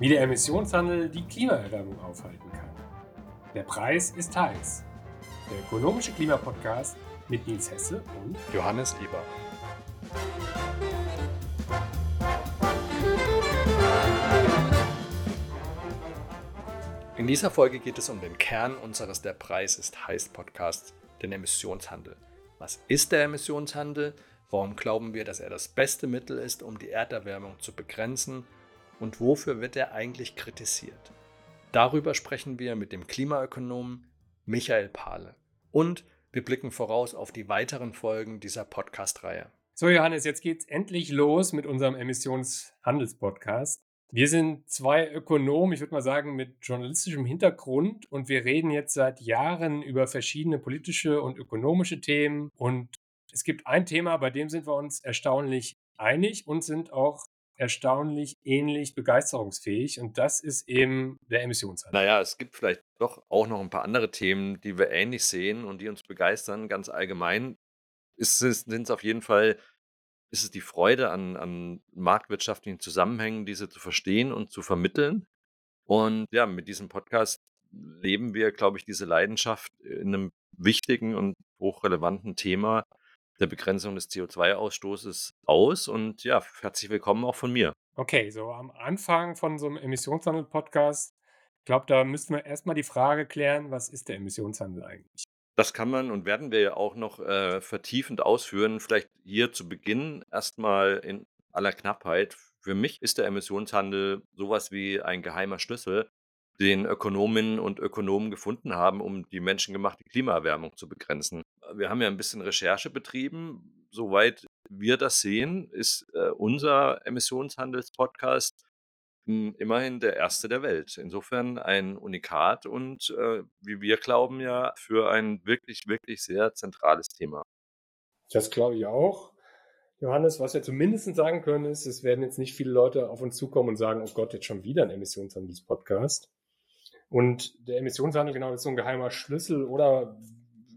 wie der Emissionshandel die Klimaerwärmung aufhalten kann. Der Preis ist heiß. Der ökonomische Klimapodcast mit Nils Hesse und Johannes Eber. In dieser Folge geht es um den Kern unseres Der Preis ist heiß Podcasts, den Emissionshandel. Was ist der Emissionshandel? Warum glauben wir, dass er das beste Mittel ist, um die Erderwärmung zu begrenzen? Und wofür wird er eigentlich kritisiert? Darüber sprechen wir mit dem Klimaökonomen Michael Pahle. Und wir blicken voraus auf die weiteren Folgen dieser Podcast-Reihe. So, Johannes, jetzt geht's endlich los mit unserem Emissionshandelspodcast. Wir sind zwei Ökonomen, ich würde mal sagen, mit journalistischem Hintergrund und wir reden jetzt seit Jahren über verschiedene politische und ökonomische Themen und es gibt ein Thema, bei dem sind wir uns erstaunlich einig und sind auch erstaunlich ähnlich begeisterungsfähig. Und das ist eben der Emissionshandel. Naja, es gibt vielleicht doch auch noch ein paar andere Themen, die wir ähnlich sehen und die uns begeistern. Ganz allgemein sind es auf jeden Fall ist es die Freude an, an marktwirtschaftlichen Zusammenhängen, diese zu verstehen und zu vermitteln. Und ja, mit diesem Podcast leben wir, glaube ich, diese Leidenschaft in einem wichtigen und hochrelevanten Thema, der Begrenzung des CO2-Ausstoßes aus. Und ja, herzlich willkommen auch von mir. Okay, so am Anfang von so einem Emissionshandel-Podcast, ich glaube, da müssten wir erstmal die Frage klären, was ist der Emissionshandel eigentlich? Das kann man und werden wir ja auch noch äh, vertiefend ausführen. Vielleicht hier zu Beginn erstmal in aller Knappheit. Für mich ist der Emissionshandel sowas wie ein geheimer Schlüssel, den Ökonominnen und Ökonomen gefunden haben, um die menschengemachte Klimaerwärmung zu begrenzen. Wir haben ja ein bisschen Recherche betrieben. Soweit wir das sehen, ist äh, unser Emissionshandelspodcast hm, immerhin der erste der Welt. Insofern ein Unikat und äh, wie wir glauben ja für ein wirklich, wirklich sehr zentrales Thema. Das glaube ich auch. Johannes, was wir zumindest sagen können, ist, es werden jetzt nicht viele Leute auf uns zukommen und sagen, oh Gott, jetzt schon wieder ein Emissionshandelspodcast. Und der Emissionshandel, genau, ist so ein geheimer Schlüssel oder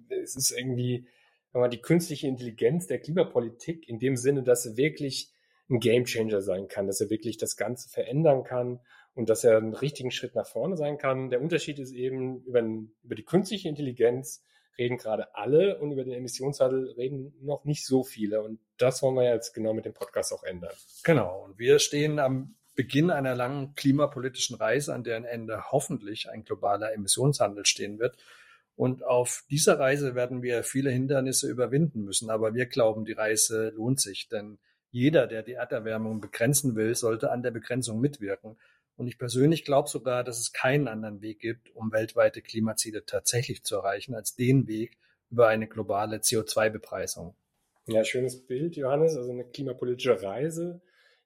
es ist irgendwie mal, die künstliche Intelligenz der Klimapolitik in dem Sinne, dass er wirklich ein Gamechanger sein kann, dass er wirklich das Ganze verändern kann und dass er einen richtigen Schritt nach vorne sein kann. Der Unterschied ist eben, über, über die künstliche Intelligenz reden gerade alle und über den Emissionshandel reden noch nicht so viele. Und das wollen wir jetzt genau mit dem Podcast auch ändern. Genau. Und wir stehen am Beginn einer langen klimapolitischen Reise, an deren Ende hoffentlich ein globaler Emissionshandel stehen wird. Und auf dieser Reise werden wir viele Hindernisse überwinden müssen. Aber wir glauben, die Reise lohnt sich, denn jeder, der die Erderwärmung begrenzen will, sollte an der Begrenzung mitwirken. Und ich persönlich glaube sogar, dass es keinen anderen Weg gibt, um weltweite Klimaziele tatsächlich zu erreichen, als den Weg über eine globale CO2-Bepreisung. Ja, schönes Bild, Johannes. Also eine klimapolitische Reise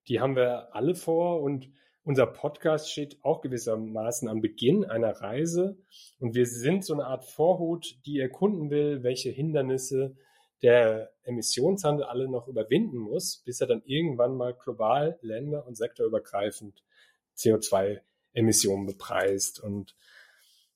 die haben wir alle vor und unser Podcast steht auch gewissermaßen am Beginn einer Reise und wir sind so eine Art Vorhut, die erkunden will, welche Hindernisse der Emissionshandel alle noch überwinden muss, bis er dann irgendwann mal global, länder- und sektorübergreifend CO2-Emissionen bepreist. Und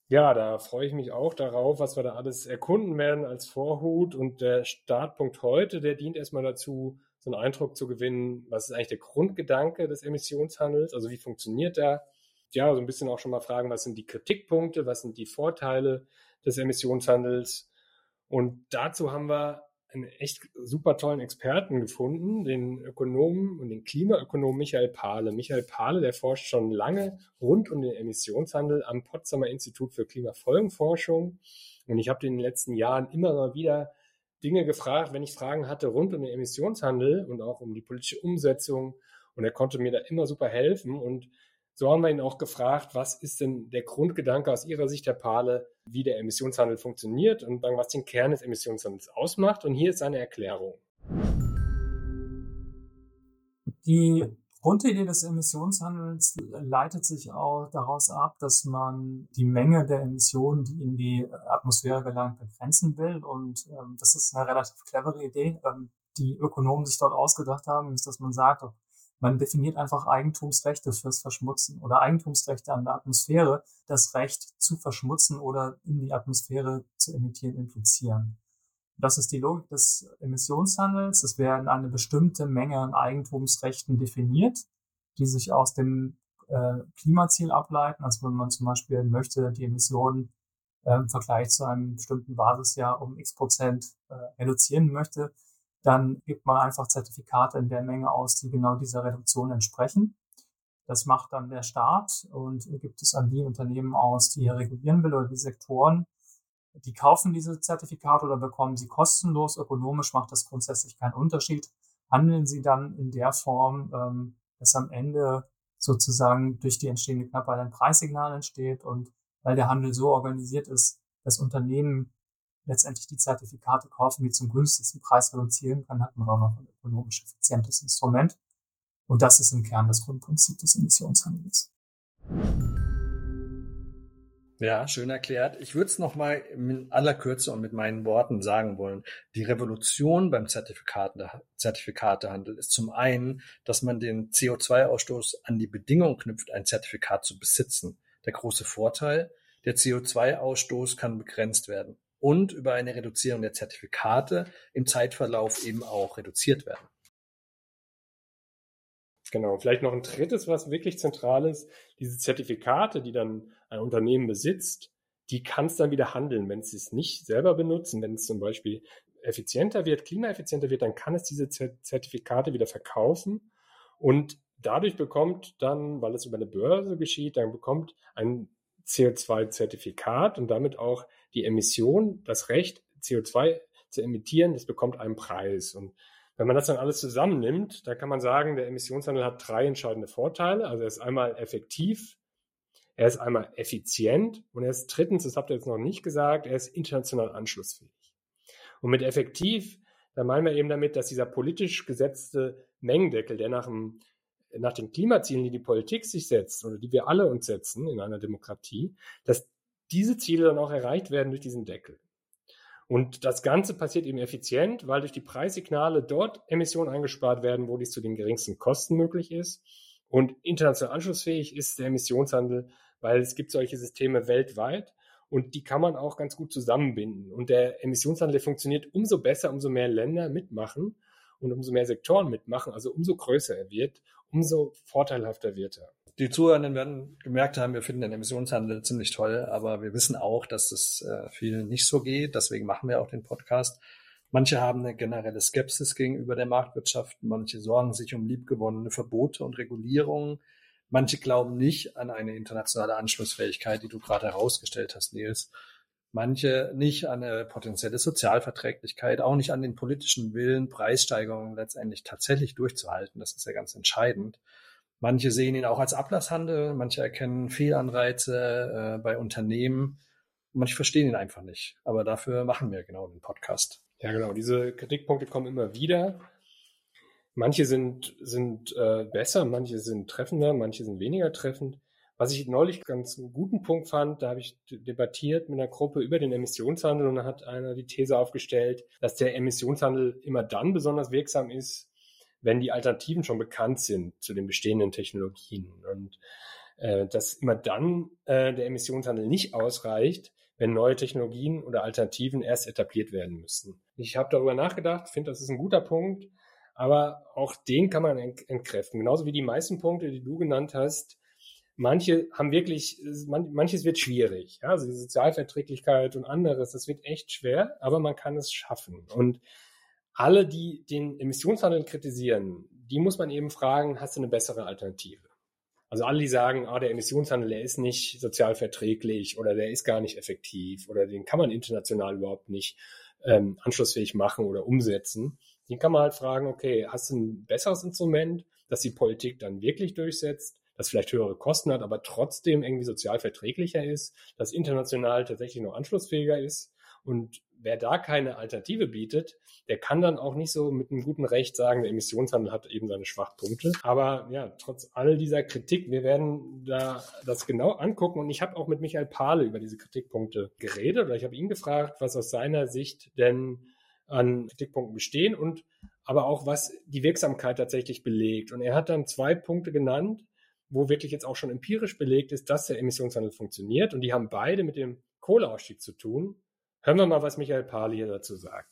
ja, da freue ich mich auch darauf, was wir da alles erkunden werden als Vorhut. Und der Startpunkt heute, der dient erstmal dazu, so einen Eindruck zu gewinnen, was ist eigentlich der Grundgedanke des Emissionshandels, also wie funktioniert der? Ja, so ein bisschen auch schon mal fragen, was sind die Kritikpunkte, was sind die Vorteile des Emissionshandels? Und dazu haben wir einen echt super tollen Experten gefunden, den Ökonomen und den Klimaökonomen Michael Pahle. Michael Pahle, der forscht schon lange rund um den Emissionshandel am Potsdamer Institut für Klimafolgenforschung. Und ich habe in den letzten Jahren immer mal wieder Dinge gefragt, wenn ich Fragen hatte rund um den Emissionshandel und auch um die politische Umsetzung. Und er konnte mir da immer super helfen. Und so haben wir ihn auch gefragt, was ist denn der Grundgedanke aus Ihrer Sicht, Herr Pahle, wie der Emissionshandel funktioniert und was den Kern des Emissionshandels ausmacht. Und hier ist seine Erklärung. Die Grundidee des Emissionshandels leitet sich auch daraus ab, dass man die Menge der Emissionen, die in die Atmosphäre gelangt, begrenzen will. Und ähm, das ist eine relativ clevere Idee, ähm, die Ökonomen sich dort ausgedacht haben, ist, dass man sagt, man definiert einfach Eigentumsrechte fürs Verschmutzen oder Eigentumsrechte an der Atmosphäre, das Recht zu verschmutzen oder in die Atmosphäre zu emittieren implizieren. Das ist die Logik des Emissionshandels. Es werden eine bestimmte Menge an Eigentumsrechten definiert, die sich aus dem äh, Klimaziel ableiten. Also wenn man zum Beispiel möchte, die Emissionen äh, im Vergleich zu einem bestimmten Basisjahr um x Prozent äh, reduzieren möchte, dann gibt man einfach Zertifikate in der Menge aus, die genau dieser Reduktion entsprechen. Das macht dann der Staat und gibt es an die Unternehmen aus, die er regulieren will oder die Sektoren. Die kaufen diese Zertifikate oder bekommen sie kostenlos. Ökonomisch macht das grundsätzlich keinen Unterschied. Handeln sie dann in der Form, ähm, dass am Ende sozusagen durch die entstehende Knappheit ein Preissignal entsteht und weil der Handel so organisiert ist, dass Unternehmen letztendlich die Zertifikate kaufen, die zum günstigsten Preis reduzieren kann, hat man auch noch ein ökonomisch effizientes Instrument. Und das ist im Kern das Grundprinzip des Emissionshandels. Ja, schön erklärt. Ich würde es nochmal in aller Kürze und mit meinen Worten sagen wollen. Die Revolution beim Zertifikaten, Zertifikatehandel ist zum einen, dass man den CO2-Ausstoß an die Bedingung knüpft, ein Zertifikat zu besitzen. Der große Vorteil, der CO2-Ausstoß kann begrenzt werden und über eine Reduzierung der Zertifikate im Zeitverlauf eben auch reduziert werden. Genau, vielleicht noch ein drittes, was wirklich zentral ist, diese Zertifikate, die dann ein Unternehmen besitzt, die kann es dann wieder handeln, wenn sie es nicht selber benutzen, wenn es zum Beispiel effizienter wird, klimaeffizienter wird, dann kann es diese Zertifikate wieder verkaufen. Und dadurch bekommt dann, weil es über eine Börse geschieht, dann bekommt ein CO2-Zertifikat und damit auch die Emission, das Recht, CO2 zu emittieren, das bekommt einen Preis. Und wenn man das dann alles zusammennimmt, dann kann man sagen, der Emissionshandel hat drei entscheidende Vorteile. Also er ist einmal effektiv, er ist einmal effizient und er ist drittens, das habt ihr jetzt noch nicht gesagt, er ist international anschlussfähig. Und mit effektiv, da meinen wir eben damit, dass dieser politisch gesetzte Mengendeckel, der nach, dem, nach den Klimazielen, die die Politik sich setzt oder die wir alle uns setzen in einer Demokratie, dass diese Ziele dann auch erreicht werden durch diesen Deckel. Und das Ganze passiert eben effizient, weil durch die Preissignale dort Emissionen eingespart werden, wo dies zu den geringsten Kosten möglich ist. Und international anschlussfähig ist der Emissionshandel, weil es gibt solche Systeme weltweit und die kann man auch ganz gut zusammenbinden. Und der Emissionshandel funktioniert umso besser, umso mehr Länder mitmachen und umso mehr Sektoren mitmachen, also umso größer er wird, umso vorteilhafter wird er. Die Zuhörenden werden gemerkt haben, wir finden den Emissionshandel ziemlich toll, aber wir wissen auch, dass es äh, vielen nicht so geht. Deswegen machen wir auch den Podcast. Manche haben eine generelle Skepsis gegenüber der Marktwirtschaft, manche sorgen sich um liebgewonnene Verbote und Regulierungen, manche glauben nicht an eine internationale Anschlussfähigkeit, die du gerade herausgestellt hast, Nils. Manche nicht an eine potenzielle Sozialverträglichkeit, auch nicht an den politischen Willen, Preissteigerungen letztendlich tatsächlich durchzuhalten. Das ist ja ganz entscheidend. Manche sehen ihn auch als Ablasshandel, manche erkennen Fehlanreize äh, bei Unternehmen. Manche verstehen ihn einfach nicht. Aber dafür machen wir genau den Podcast. Ja, genau. Diese Kritikpunkte kommen immer wieder. Manche sind, sind äh, besser, manche sind treffender, manche sind weniger treffend. Was ich neulich ganz einen guten Punkt fand, da habe ich debattiert mit einer Gruppe über den Emissionshandel und da hat einer die These aufgestellt, dass der Emissionshandel immer dann besonders wirksam ist, wenn die Alternativen schon bekannt sind zu den bestehenden Technologien. Und äh, dass immer dann äh, der Emissionshandel nicht ausreicht, wenn neue Technologien oder Alternativen erst etabliert werden müssen. Ich habe darüber nachgedacht, finde, das ist ein guter Punkt, aber auch den kann man entkräften. Genauso wie die meisten Punkte, die du genannt hast. Manche haben wirklich, man, manches wird schwierig. Ja? Also die Sozialverträglichkeit und anderes, das wird echt schwer, aber man kann es schaffen. Und alle, die den Emissionshandel kritisieren, die muss man eben fragen, hast du eine bessere Alternative? Also alle, die sagen, ah, der Emissionshandel, der ist nicht sozial verträglich oder der ist gar nicht effektiv oder den kann man international überhaupt nicht ähm, anschlussfähig machen oder umsetzen, den kann man halt fragen, okay, hast du ein besseres Instrument, das die Politik dann wirklich durchsetzt, das vielleicht höhere Kosten hat, aber trotzdem irgendwie sozial verträglicher ist, das international tatsächlich noch anschlussfähiger ist und wer da keine Alternative bietet, der kann dann auch nicht so mit einem guten Recht sagen, der Emissionshandel hat eben seine Schwachpunkte. Aber ja, trotz all dieser Kritik, wir werden da das genau angucken. Und ich habe auch mit Michael Pahle über diese Kritikpunkte geredet oder ich habe ihn gefragt, was aus seiner Sicht denn an Kritikpunkten bestehen und aber auch was die Wirksamkeit tatsächlich belegt. Und er hat dann zwei Punkte genannt, wo wirklich jetzt auch schon empirisch belegt ist, dass der Emissionshandel funktioniert. Und die haben beide mit dem Kohleausstieg zu tun. Hören wir mal, was Michael Pahl hier dazu sagt.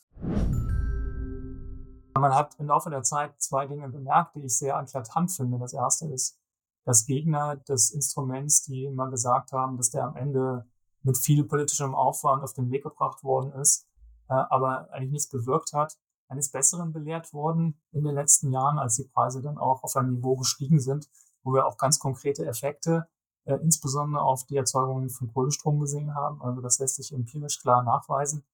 Man hat im Laufe der Zeit zwei Dinge bemerkt, die ich sehr eklatant finde. Das erste ist, dass Gegner des Instruments, die immer gesagt haben, dass der am Ende mit viel politischem Aufwand auf den Weg gebracht worden ist, äh, aber eigentlich nichts bewirkt hat, eines Besseren belehrt worden in den letzten Jahren, als die Preise dann auch auf ein Niveau gestiegen sind, wo wir auch ganz konkrete Effekte, äh, insbesondere auf die Erzeugung von Kohlestrom gesehen haben. Also das lässt sich empirisch klar nachweisen,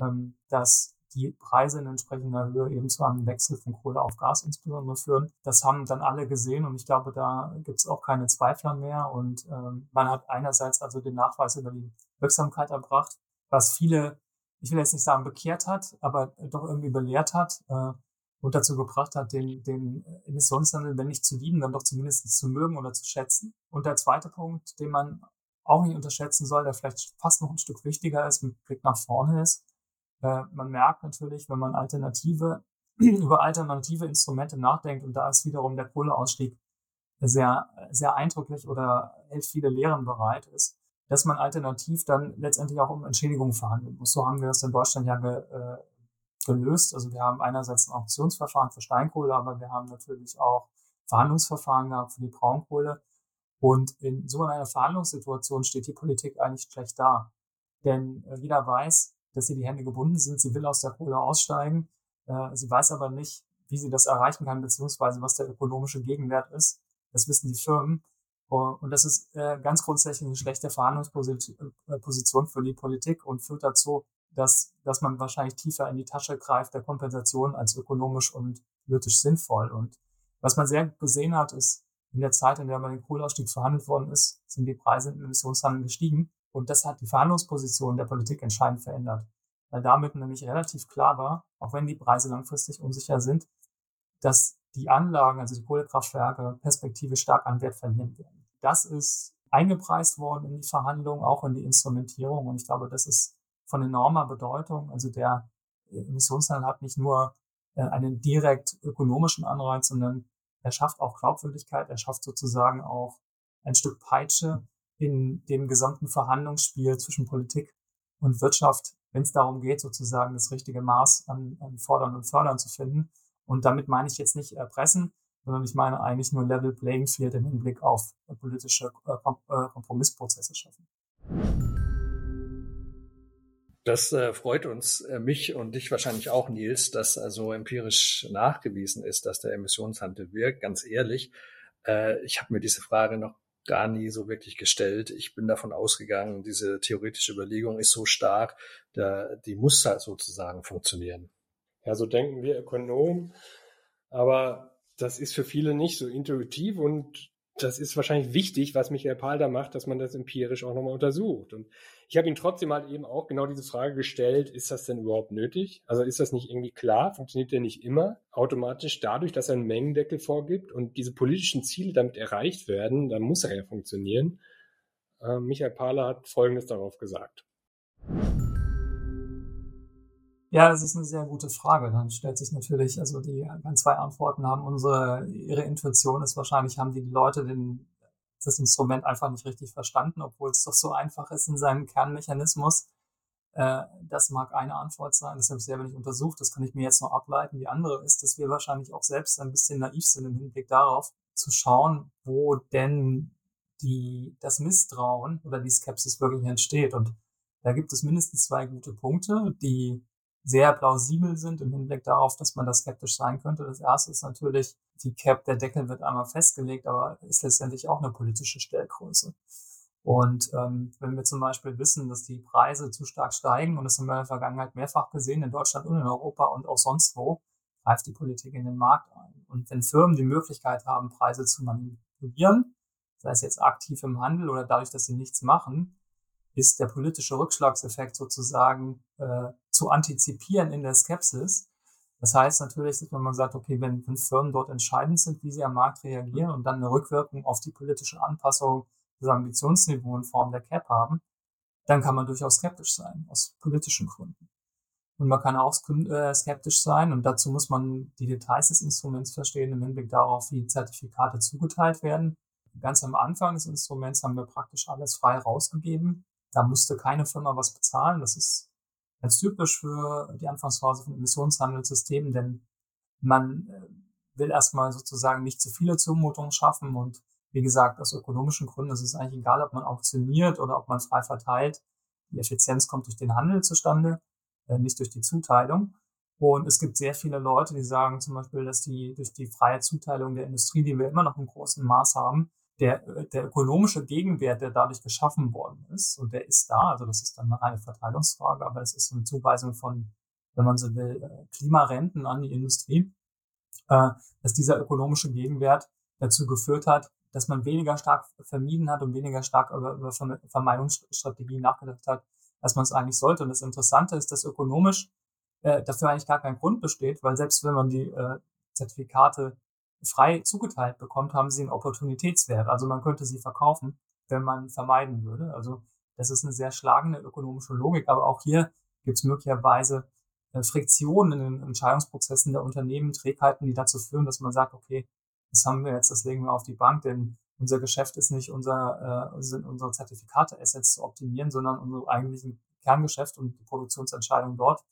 ähm, dass die Preise in entsprechender Höhe eben zu einem Wechsel von Kohle auf Gas insbesondere führen. Das haben dann alle gesehen und ich glaube, da gibt es auch keine Zweifler mehr. Und ähm, man hat einerseits also den Nachweis über die Wirksamkeit erbracht, was viele, ich will jetzt nicht sagen bekehrt hat, aber doch irgendwie belehrt hat äh, und dazu gebracht hat, den, den Emissionshandel, wenn nicht zu lieben, dann doch zumindest zu mögen oder zu schätzen. Und der zweite Punkt, den man auch nicht unterschätzen soll, der vielleicht fast noch ein Stück wichtiger ist, mit Blick nach vorne ist, äh, man merkt natürlich, wenn man alternative, über alternative Instrumente nachdenkt, und da ist wiederum der Kohleausstieg sehr, sehr eindrücklich oder hält viele Lehren bereit ist, dass man alternativ dann letztendlich auch um Entschädigungen verhandeln muss. So haben wir das in Deutschland ja ge, äh, gelöst. Also wir haben einerseits ein Auktionsverfahren für Steinkohle, aber wir haben natürlich auch Verhandlungsverfahren gehabt für die Braunkohle. Und in so einer Verhandlungssituation steht die Politik eigentlich schlecht da. Denn äh, jeder weiß, dass ihr die Hände gebunden sind. Sie will aus der Kohle aussteigen. Äh, sie weiß aber nicht, wie sie das erreichen kann, beziehungsweise was der ökonomische Gegenwert ist. Das wissen die Firmen. Und das ist äh, ganz grundsätzlich eine schlechte Verhandlungsposition für die Politik und führt dazu, dass, dass man wahrscheinlich tiefer in die Tasche greift der Kompensation als ökonomisch und politisch sinnvoll. Und was man sehr gesehen hat, ist, in der Zeit, in der man den Kohleausstieg verhandelt worden ist, sind die Preise im Emissionshandel gestiegen. Und das hat die Verhandlungsposition der Politik entscheidend verändert. Weil damit nämlich relativ klar war, auch wenn die Preise langfristig unsicher sind, dass die Anlagen, also die Kohlekraftwerke, perspektivisch stark an Wert verlieren werden. Das ist eingepreist worden in die Verhandlungen, auch in die Instrumentierung. Und ich glaube, das ist von enormer Bedeutung. Also der Emissionshandel hat nicht nur äh, einen direkt ökonomischen Anreiz, sondern er schafft auch Glaubwürdigkeit, er schafft sozusagen auch ein Stück Peitsche in dem gesamten Verhandlungsspiel zwischen Politik und Wirtschaft, wenn es darum geht, sozusagen das richtige Maß an, an Fordern und Fördern zu finden. Und damit meine ich jetzt nicht erpressen, sondern ich meine eigentlich nur Level Playing Field im Hinblick auf politische äh, äh, Kompromissprozesse schaffen. Das äh, freut uns, äh, mich und dich wahrscheinlich auch, Nils, dass also empirisch nachgewiesen ist, dass der Emissionshandel wirkt. Ganz ehrlich, äh, ich habe mir diese Frage noch gar nie so wirklich gestellt. Ich bin davon ausgegangen, diese theoretische Überlegung ist so stark, da, die muss halt sozusagen funktionieren. Ja, so denken wir Ökonomen, aber das ist für viele nicht so intuitiv und das ist wahrscheinlich wichtig, was Michael Pahl da macht, dass man das empirisch auch nochmal untersucht. Und ich habe ihm trotzdem halt eben auch genau diese Frage gestellt, ist das denn überhaupt nötig? Also ist das nicht irgendwie klar? Funktioniert der nicht immer automatisch dadurch, dass er einen Mengendeckel vorgibt und diese politischen Ziele damit erreicht werden, dann muss er ja funktionieren. Äh, Michael Pahler hat Folgendes darauf gesagt. Ja, das ist eine sehr gute Frage. Dann stellt sich natürlich, also die zwei Antworten haben unsere, ihre Intuition ist wahrscheinlich, haben die Leute den, das Instrument einfach nicht richtig verstanden, obwohl es doch so einfach ist in seinem Kernmechanismus. Äh, das mag eine Antwort sein, das habe ich selber nicht untersucht, das kann ich mir jetzt noch ableiten. Die andere ist, dass wir wahrscheinlich auch selbst ein bisschen naiv sind im Hinblick darauf, zu schauen, wo denn die, das Misstrauen oder die Skepsis wirklich entsteht. Und da gibt es mindestens zwei gute Punkte, die sehr plausibel sind im Hinblick darauf, dass man da skeptisch sein könnte. Das erste ist natürlich, die Cap, der Deckel wird einmal festgelegt, aber ist letztendlich auch eine politische Stellgröße. Und ähm, wenn wir zum Beispiel wissen, dass die Preise zu stark steigen, und das haben wir in der Vergangenheit mehrfach gesehen, in Deutschland und in Europa und auch sonst wo, greift die Politik in den Markt ein. Und wenn Firmen die Möglichkeit haben, Preise zu manipulieren, sei es jetzt aktiv im Handel oder dadurch, dass sie nichts machen, ist der politische Rückschlagseffekt sozusagen äh, zu antizipieren in der Skepsis. Das heißt natürlich, dass man sagt, okay, wenn, wenn Firmen dort entscheidend sind, wie sie am Markt reagieren und dann eine Rückwirkung auf die politische Anpassung des Ambitionsniveaus in Form der CAP haben, dann kann man durchaus skeptisch sein, aus politischen Gründen. Und man kann auch äh, skeptisch sein und dazu muss man die Details des Instruments verstehen im Hinblick darauf, wie Zertifikate zugeteilt werden. Ganz am Anfang des Instruments haben wir praktisch alles frei rausgegeben. Da musste keine Firma was bezahlen. Das ist ganz typisch für die Anfangsphase von Emissionshandelssystemen, denn man äh, will erstmal sozusagen nicht zu viele Zumutungen schaffen und Wie gesagt, aus ökonomischen Gründen ist es eigentlich egal, ob man auktioniert oder ob man frei verteilt. Die Effizienz kommt durch den Handel zustande, äh, nicht durch die Zuteilung. Und es gibt sehr viele Leute, die sagen zum Beispiel, dass die durch die freie Zuteilung der Industrie, die wir immer noch im großen Maß haben, der, der ökonomische Gegenwert, der dadurch geschaffen worden ist, und der ist da, also das ist dann eine reine Verteilungsfrage, aber es ist eine Zuweisung von, wenn man so will, äh, Klimarenten an die Industrie, äh, dass dieser ökonomische Gegenwert dazu geführt hat, dass man weniger stark vermieden hat und weniger stark über, über Vermeidungsstrategien nachgedacht hat, als man es eigentlich sollte. Und das Interessante ist, dass ökonomisch äh, dafür eigentlich gar kein Grund besteht, weil selbst wenn man die äh, Zertifikate frei zugeteilt bekommt, haben sie einen Opportunitätswert. Also man könnte sie verkaufen, wenn man vermeiden würde. Also das ist eine sehr schlagende ökonomische Logik, aber auch hier gibt es möglicherweise äh, Friktionen in den Entscheidungsprozessen der Unternehmen, Trägheiten, die dazu führen, dass man sagt, okay, das haben wir jetzt, das legen wir auf die Bank, denn unser Geschäft ist nicht unser, äh, sind unsere Zertifikate-Assets zu optimieren, sondern unser eigentlichen Kerngeschäft und die Produktionsentscheidung dort.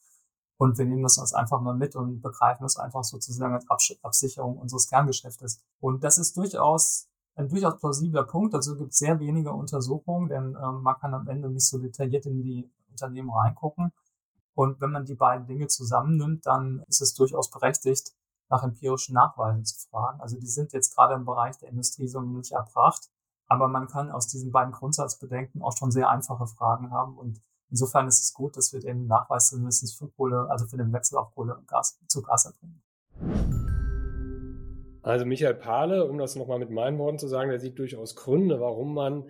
Und wir nehmen das uns einfach mal mit und begreifen das einfach sozusagen als Absicherung unseres Kerngeschäftes. Und das ist durchaus ein durchaus plausibler Punkt. Also gibt es sehr wenige Untersuchungen, denn ähm, man kann am Ende nicht so detailliert in die Unternehmen reingucken. Und wenn man die beiden Dinge zusammennimmt, dann ist es durchaus berechtigt, nach empirischen Nachweisen zu fragen. Also die sind jetzt gerade im Bereich der Industrie so nicht erbracht, aber man kann aus diesen beiden Grundsatzbedenken auch schon sehr einfache Fragen haben und insofern ist es gut, dass wir den Nachweis zumindest für Kohle, also für den Wechsel auf Kohle und Gas zu Gas erbringen. Also Michael Pahle, um das nochmal mit meinen Worten zu sagen, der sieht durchaus Gründe, warum man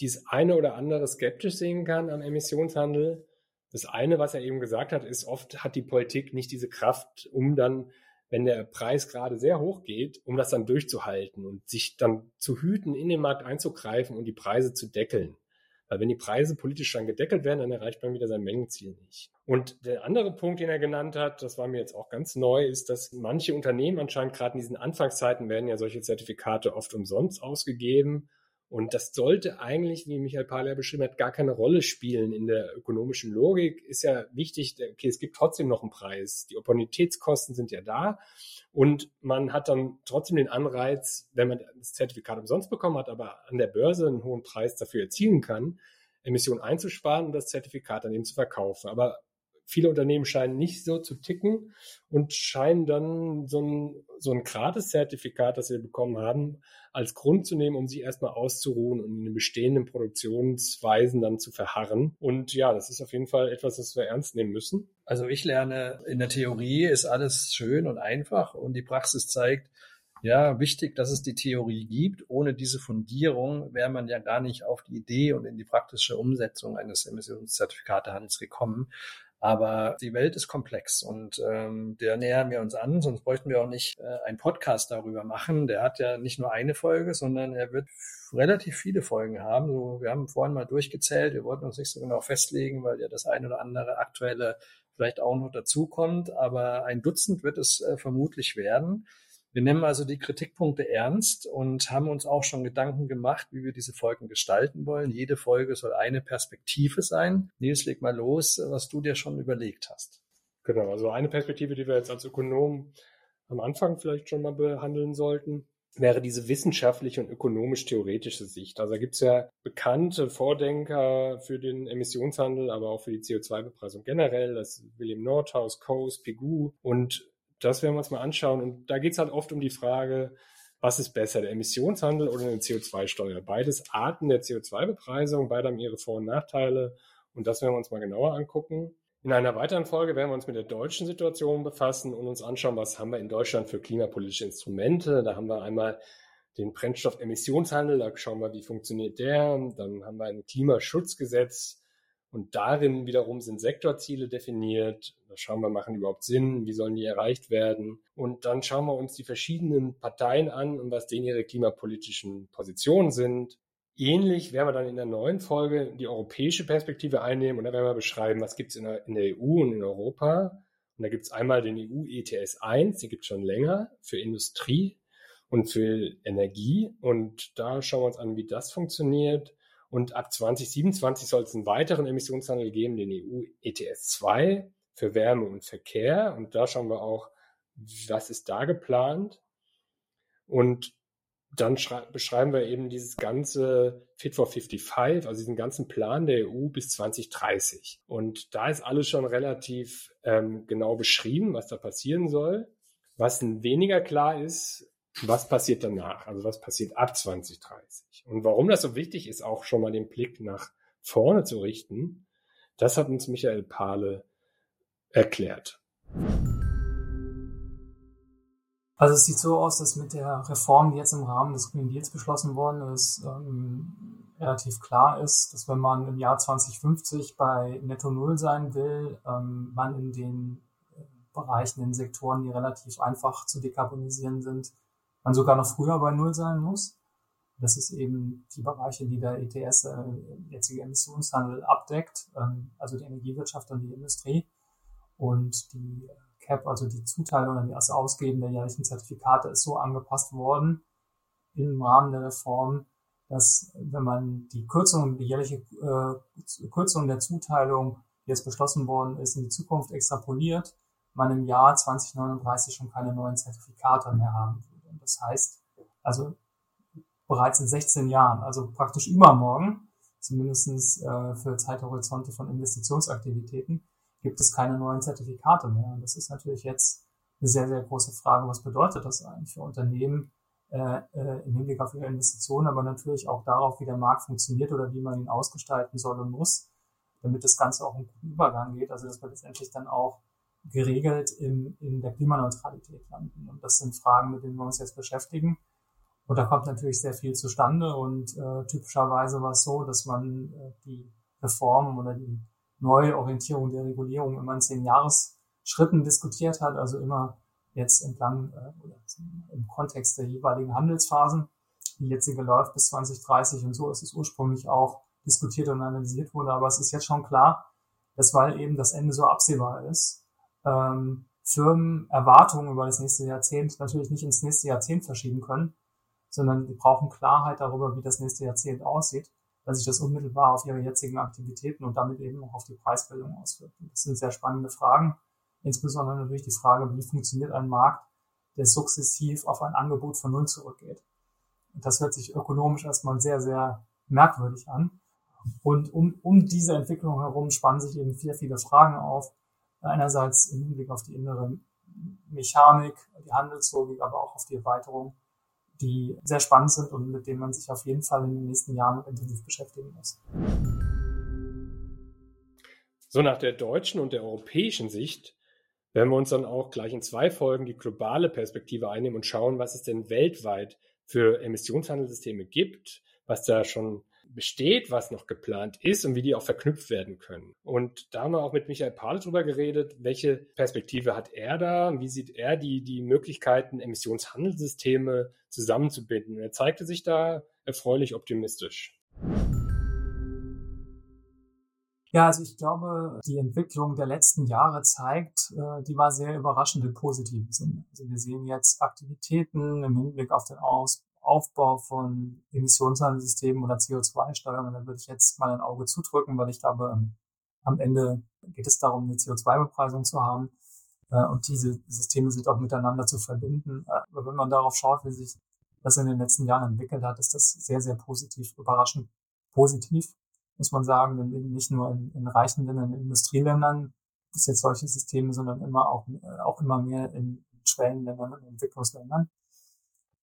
dies eine oder andere skeptisch sehen kann am Emissionshandel. Das eine, was er eben gesagt hat, ist, oft hat die Politik nicht diese Kraft, um dann wenn der Preis gerade sehr hoch geht, um das dann durchzuhalten und sich dann zu hüten, in den Markt einzugreifen und die Preise zu deckeln. Weil wenn die Preise politisch dann gedeckelt werden, dann erreicht man wieder sein Mengenziel nicht. Und der andere Punkt, den er genannt hat, das war mir jetzt auch ganz neu, ist, dass manche Unternehmen anscheinend gerade in diesen Anfangszeiten werden ja solche Zertifikate oft umsonst ausgegeben und das sollte eigentlich, wie Michael Pahler beschrieben hat, gar keine Rolle spielen in der ökonomischen Logik. Ist ja wichtig, okay, es gibt trotzdem noch einen Preis. Die Opportunitätskosten sind ja da. Und man hat dann trotzdem den Anreiz, wenn man das Zertifikat umsonst bekommen hat, aber an der Börse einen hohen Preis dafür erzielen kann, Emissionen einzusparen und das Zertifikat dann eben zu verkaufen. Aber viele Unternehmen scheinen nicht so zu ticken und scheinen dann so ein, so ein Gratis-Zertifikat, das sie bekommen haben, als Grund zu nehmen, um sie erstmal auszuruhen und in den bestehenden Produktionsweisen dann zu verharren. Und ja, das ist auf jeden Fall etwas, das wir ernst nehmen müssen. Also ich lerne, in der Theorie ist alles schön und einfach und die Praxis zeigt, ja, wichtig, dass es die Theorie gibt. Ohne diese Fundierung wäre man ja gar nicht auf die Idee und in die praktische Umsetzung eines Emissionszertifikatehandels gekommen. Aber die Welt ist komplex und ähm, der nähern wir uns an, sonst bräuchten wir auch nicht äh, einen Podcast darüber machen. Der hat ja nicht nur eine Folge, sondern er wird relativ viele Folgen haben. So, wir haben vorhin mal durchgezählt, wir wollten uns nicht so genau festlegen, weil ja das ein oder andere aktuelle vielleicht auch noch dazukommt, aber ein Dutzend wird es äh, vermutlich werden. Wir nehmen also die Kritikpunkte ernst und haben uns auch schon Gedanken gemacht, wie wir diese Folgen gestalten wollen. Jede Folge soll eine Perspektive sein. Nils, leg mal los, was du dir schon überlegt hast. Genau, also eine Perspektive, die wir jetzt als Ökonom am Anfang vielleicht schon mal behandeln sollten, wäre diese wissenschaftliche und ökonomisch-theoretische Sicht. Also da gibt es ja bekannte Vordenker für den Emissionshandel, aber auch für die CO2-Bepreisung generell, das William Nordhaus, Coase, Pigou und das werden wir uns mal anschauen. Und da geht es halt oft um die Frage, was ist besser, der Emissionshandel oder eine CO2-Steuer? Beides Arten der CO2-Bepreisung, beide haben ihre Vor- und Nachteile. Und das werden wir uns mal genauer angucken. In einer weiteren Folge werden wir uns mit der deutschen Situation befassen und uns anschauen, was haben wir in Deutschland für klimapolitische Instrumente. Da haben wir einmal den Brennstoffemissionshandel, da schauen wir, wie funktioniert der. Dann haben wir ein Klimaschutzgesetz, und darin wiederum sind Sektorziele definiert. Da schauen wir, machen die überhaupt Sinn? Wie sollen die erreicht werden? Und dann schauen wir uns die verschiedenen Parteien an und was denen ihre klimapolitischen Positionen sind. Ähnlich werden wir dann in der neuen Folge die europäische Perspektive einnehmen und da werden wir beschreiben, was gibt es in, in der, EU und in Europa. Und da gibt es einmal den EU ETS 1, die gibt es schon länger für Industrie und für Energie. Und da schauen wir uns an, wie das funktioniert. Und ab 2027 soll es einen weiteren Emissionshandel geben, den EU ETS 2 für Wärme und Verkehr. Und da schauen wir auch, was ist da geplant. Und dann beschreiben wir eben dieses ganze Fit for 55, also diesen ganzen Plan der EU bis 2030. Und da ist alles schon relativ ähm, genau beschrieben, was da passieren soll. Was weniger klar ist, was passiert danach, also was passiert ab 2030. Und warum das so wichtig ist, auch schon mal den Blick nach vorne zu richten, das hat uns Michael Pahle erklärt. Also es sieht so aus, dass mit der Reform, die jetzt im Rahmen des Green Deals beschlossen worden ist, ähm, relativ klar ist, dass wenn man im Jahr 2050 bei Netto Null sein will, ähm, man in den äh, Bereichen, in Sektoren, die relativ einfach zu dekarbonisieren sind, man sogar noch früher bei Null sein muss. Das ist eben die Bereiche, die der ETS, äh, jetzige Emissionshandel, abdeckt, ähm, also die Energiewirtschaft und die Industrie. Und die Cap, also die Zuteilung oder das Ausgeben der jährlichen Zertifikate ist so angepasst worden im Rahmen der Reform, dass wenn man die Kürzung, die jährliche äh, Kürzung der Zuteilung, die jetzt beschlossen worden ist, in die Zukunft extrapoliert, man im Jahr 2039 schon keine neuen Zertifikate mehr haben würde. Das heißt, also bereits in 16 Jahren, also praktisch übermorgen, zumindestens äh, für Zeithorizonte von Investitionsaktivitäten, gibt es keine neuen Zertifikate mehr. Und das ist natürlich jetzt eine sehr, sehr große Frage. Was bedeutet das eigentlich für Unternehmen äh, äh, im Hinblick auf ihre Investitionen, aber natürlich auch darauf, wie der Markt funktioniert oder wie man ihn ausgestalten soll und muss, damit das Ganze auch einen guten Übergang geht. Also dass wir letztendlich dann auch geregelt in, in der Klimaneutralität landen. Und das sind Fragen, mit denen wir uns jetzt beschäftigen. Und da kommt natürlich sehr viel zustande. Und äh, typischerweise war es so, dass man äh, die Reformen oder die Neuorientierung der Regulierung immer in zehn Jahresschritten diskutiert hat, also immer jetzt entlang äh, oder im Kontext der jeweiligen Handelsphasen. Die jetzige läuft bis 2030 und so ist es ursprünglich auch diskutiert und analysiert wurde. Aber es ist jetzt schon klar, dass weil eben das Ende so absehbar ist, ähm, Firmen Erwartungen über das nächste Jahrzehnt natürlich nicht ins nächste Jahrzehnt verschieben können, sondern die brauchen Klarheit darüber, wie das nächste Jahrzehnt aussieht dass sich das unmittelbar auf ihre jetzigen Aktivitäten und damit eben auch auf die Preisbildung auswirkt. Das sind sehr spannende Fragen. Insbesondere natürlich die Frage, wie funktioniert ein Markt, der sukzessiv auf ein Angebot von Null zurückgeht. Und das hört sich ökonomisch erstmal sehr, sehr merkwürdig an. Und um, um diese Entwicklung herum spannen sich eben sehr viele Fragen auf. Einerseits im Hinblick auf die innere Mechanik, die Handelslogik, aber auch auf die Erweiterung die sehr spannend sind und mit denen man sich auf jeden Fall in den nächsten Jahren intensiv beschäftigen muss. So nach der deutschen und der europäischen Sicht werden wir uns dann auch gleich in zwei Folgen die globale Perspektive einnehmen und schauen, was es denn weltweit für Emissionshandelssysteme gibt, was da schon besteht, was noch geplant ist und wie die auch verknüpft werden können. Und da haben wir auch mit Michael Pahl drüber geredet, welche Perspektive hat er da, wie sieht er die, die Möglichkeiten, Emissionshandelssysteme zusammenzubinden. Er zeigte sich da erfreulich optimistisch. Ja, also ich glaube, die Entwicklung der letzten Jahre zeigt, äh, die war sehr überraschend im positiven Sinne. Also wir sehen jetzt Aktivitäten im Hinblick auf den Aus Aufbau von Emissionshandelssystemen oder CO2-Steuern. Und da würde ich jetzt mal ein Auge zudrücken, weil ich glaube, ähm, am Ende geht es darum, eine CO2-Bepreisung zu haben. Äh, und diese Systeme sind auch miteinander zu verbinden. Äh, aber wenn man darauf schaut, wie sich das in den letzten Jahren entwickelt hat, ist das sehr, sehr positiv, überraschend positiv, muss man sagen. Denn eben nicht nur in, in reichen Ländern, in Industrieländern es jetzt solche Systeme, sondern immer auch, äh, auch immer mehr in Schwellenländern und Entwicklungsländern.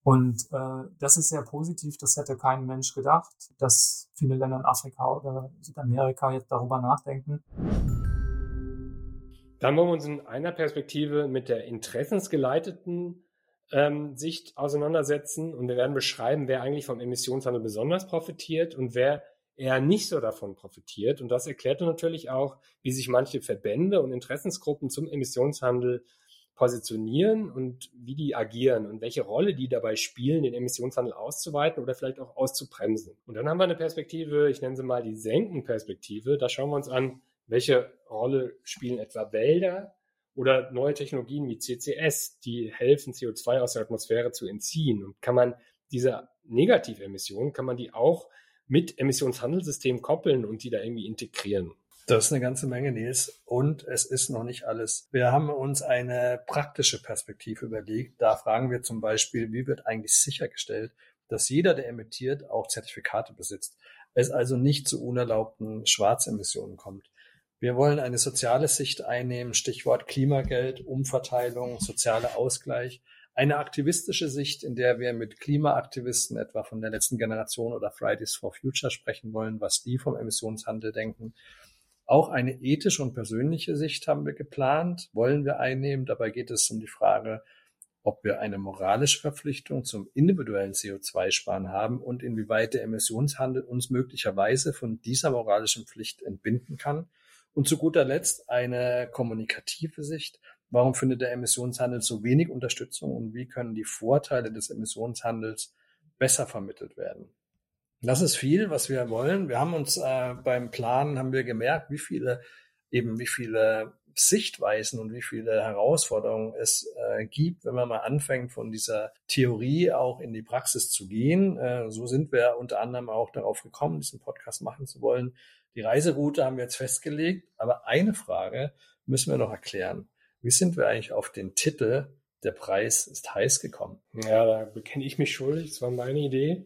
Und äh, das ist sehr positiv, das hätte kein Mensch gedacht, dass viele Länder in Afrika oder Südamerika jetzt darüber nachdenken. Dann wollen wir uns in einer Perspektive mit der interessensgeleiteten ähm, Sicht auseinandersetzen und wir werden beschreiben, wer eigentlich vom Emissionshandel besonders profitiert und wer eher nicht so davon profitiert. Und das erklärt natürlich auch, wie sich manche Verbände und Interessensgruppen zum Emissionshandel positionieren und wie die agieren und welche Rolle die dabei spielen, den Emissionshandel auszuweiten oder vielleicht auch auszubremsen. Und dann haben wir eine Perspektive, ich nenne sie mal die Senkenperspektive. Da schauen wir uns an, welche Rolle spielen etwa Wälder oder neue Technologien wie CCS, die helfen, CO2 aus der Atmosphäre zu entziehen. Und kann man diese Negativemissionen, kann man die auch mit Emissionshandelssystemen koppeln und die da irgendwie integrieren. Das ist eine ganze Menge, Nils. Und es ist noch nicht alles. Wir haben uns eine praktische Perspektive überlegt. Da fragen wir zum Beispiel, wie wird eigentlich sichergestellt, dass jeder, der emittiert, auch Zertifikate besitzt. Es also nicht zu unerlaubten Schwarzemissionen kommt. Wir wollen eine soziale Sicht einnehmen, Stichwort Klimageld, Umverteilung, sozialer Ausgleich. Eine aktivistische Sicht, in der wir mit Klimaaktivisten etwa von der letzten Generation oder Fridays for Future sprechen wollen, was die vom Emissionshandel denken. Auch eine ethische und persönliche Sicht haben wir geplant, wollen wir einnehmen. Dabei geht es um die Frage, ob wir eine moralische Verpflichtung zum individuellen CO2-Sparen haben und inwieweit der Emissionshandel uns möglicherweise von dieser moralischen Pflicht entbinden kann. Und zu guter Letzt eine kommunikative Sicht. Warum findet der Emissionshandel so wenig Unterstützung und wie können die Vorteile des Emissionshandels besser vermittelt werden? Das ist viel, was wir wollen. Wir haben uns äh, beim Planen haben wir gemerkt, wie viele eben wie viele Sichtweisen und wie viele Herausforderungen es äh, gibt, wenn man mal anfängt, von dieser Theorie auch in die Praxis zu gehen. Äh, so sind wir unter anderem auch darauf gekommen, diesen Podcast machen zu wollen. Die Reiseroute haben wir jetzt festgelegt, aber eine Frage müssen wir noch erklären. Wie sind wir eigentlich auf den Titel Der Preis ist heiß gekommen? Ja, da bekenne ich mich schuldig. Das war meine Idee.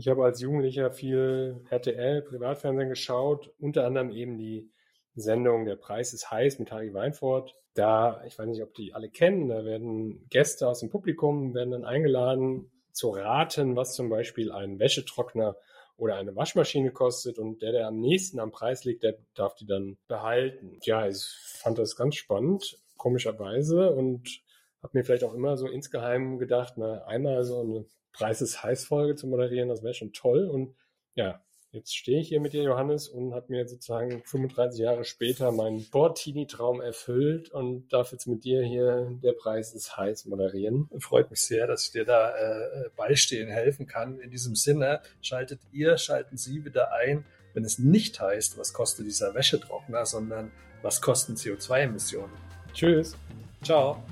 Ich habe als Jugendlicher viel RTL, Privatfernsehen geschaut, unter anderem eben die Sendung Der Preis ist heiß mit Harry Weinfurt. Da, ich weiß nicht, ob die alle kennen, da werden Gäste aus dem Publikum werden dann eingeladen zu raten, was zum Beispiel ein Wäschetrockner oder eine Waschmaschine kostet und der, der am nächsten am Preis liegt, der darf die dann behalten. Ja, ich fand das ganz spannend, komischerweise und habe mir vielleicht auch immer so insgeheim gedacht, na, einmal so eine Preis ist heiß Folge zu moderieren, das wäre schon toll und ja, Jetzt stehe ich hier mit dir, Johannes, und habe mir sozusagen 35 Jahre später meinen Sportini-Traum erfüllt und darf jetzt mit dir hier der Preis ist heiß moderieren. Freut mich sehr, dass ich dir da äh, beistehen helfen kann. In diesem Sinne, schaltet ihr, schalten Sie wieder ein, wenn es nicht heißt, was kostet dieser Wäschetrockner, sondern was kosten CO2-Emissionen. Tschüss. Ciao.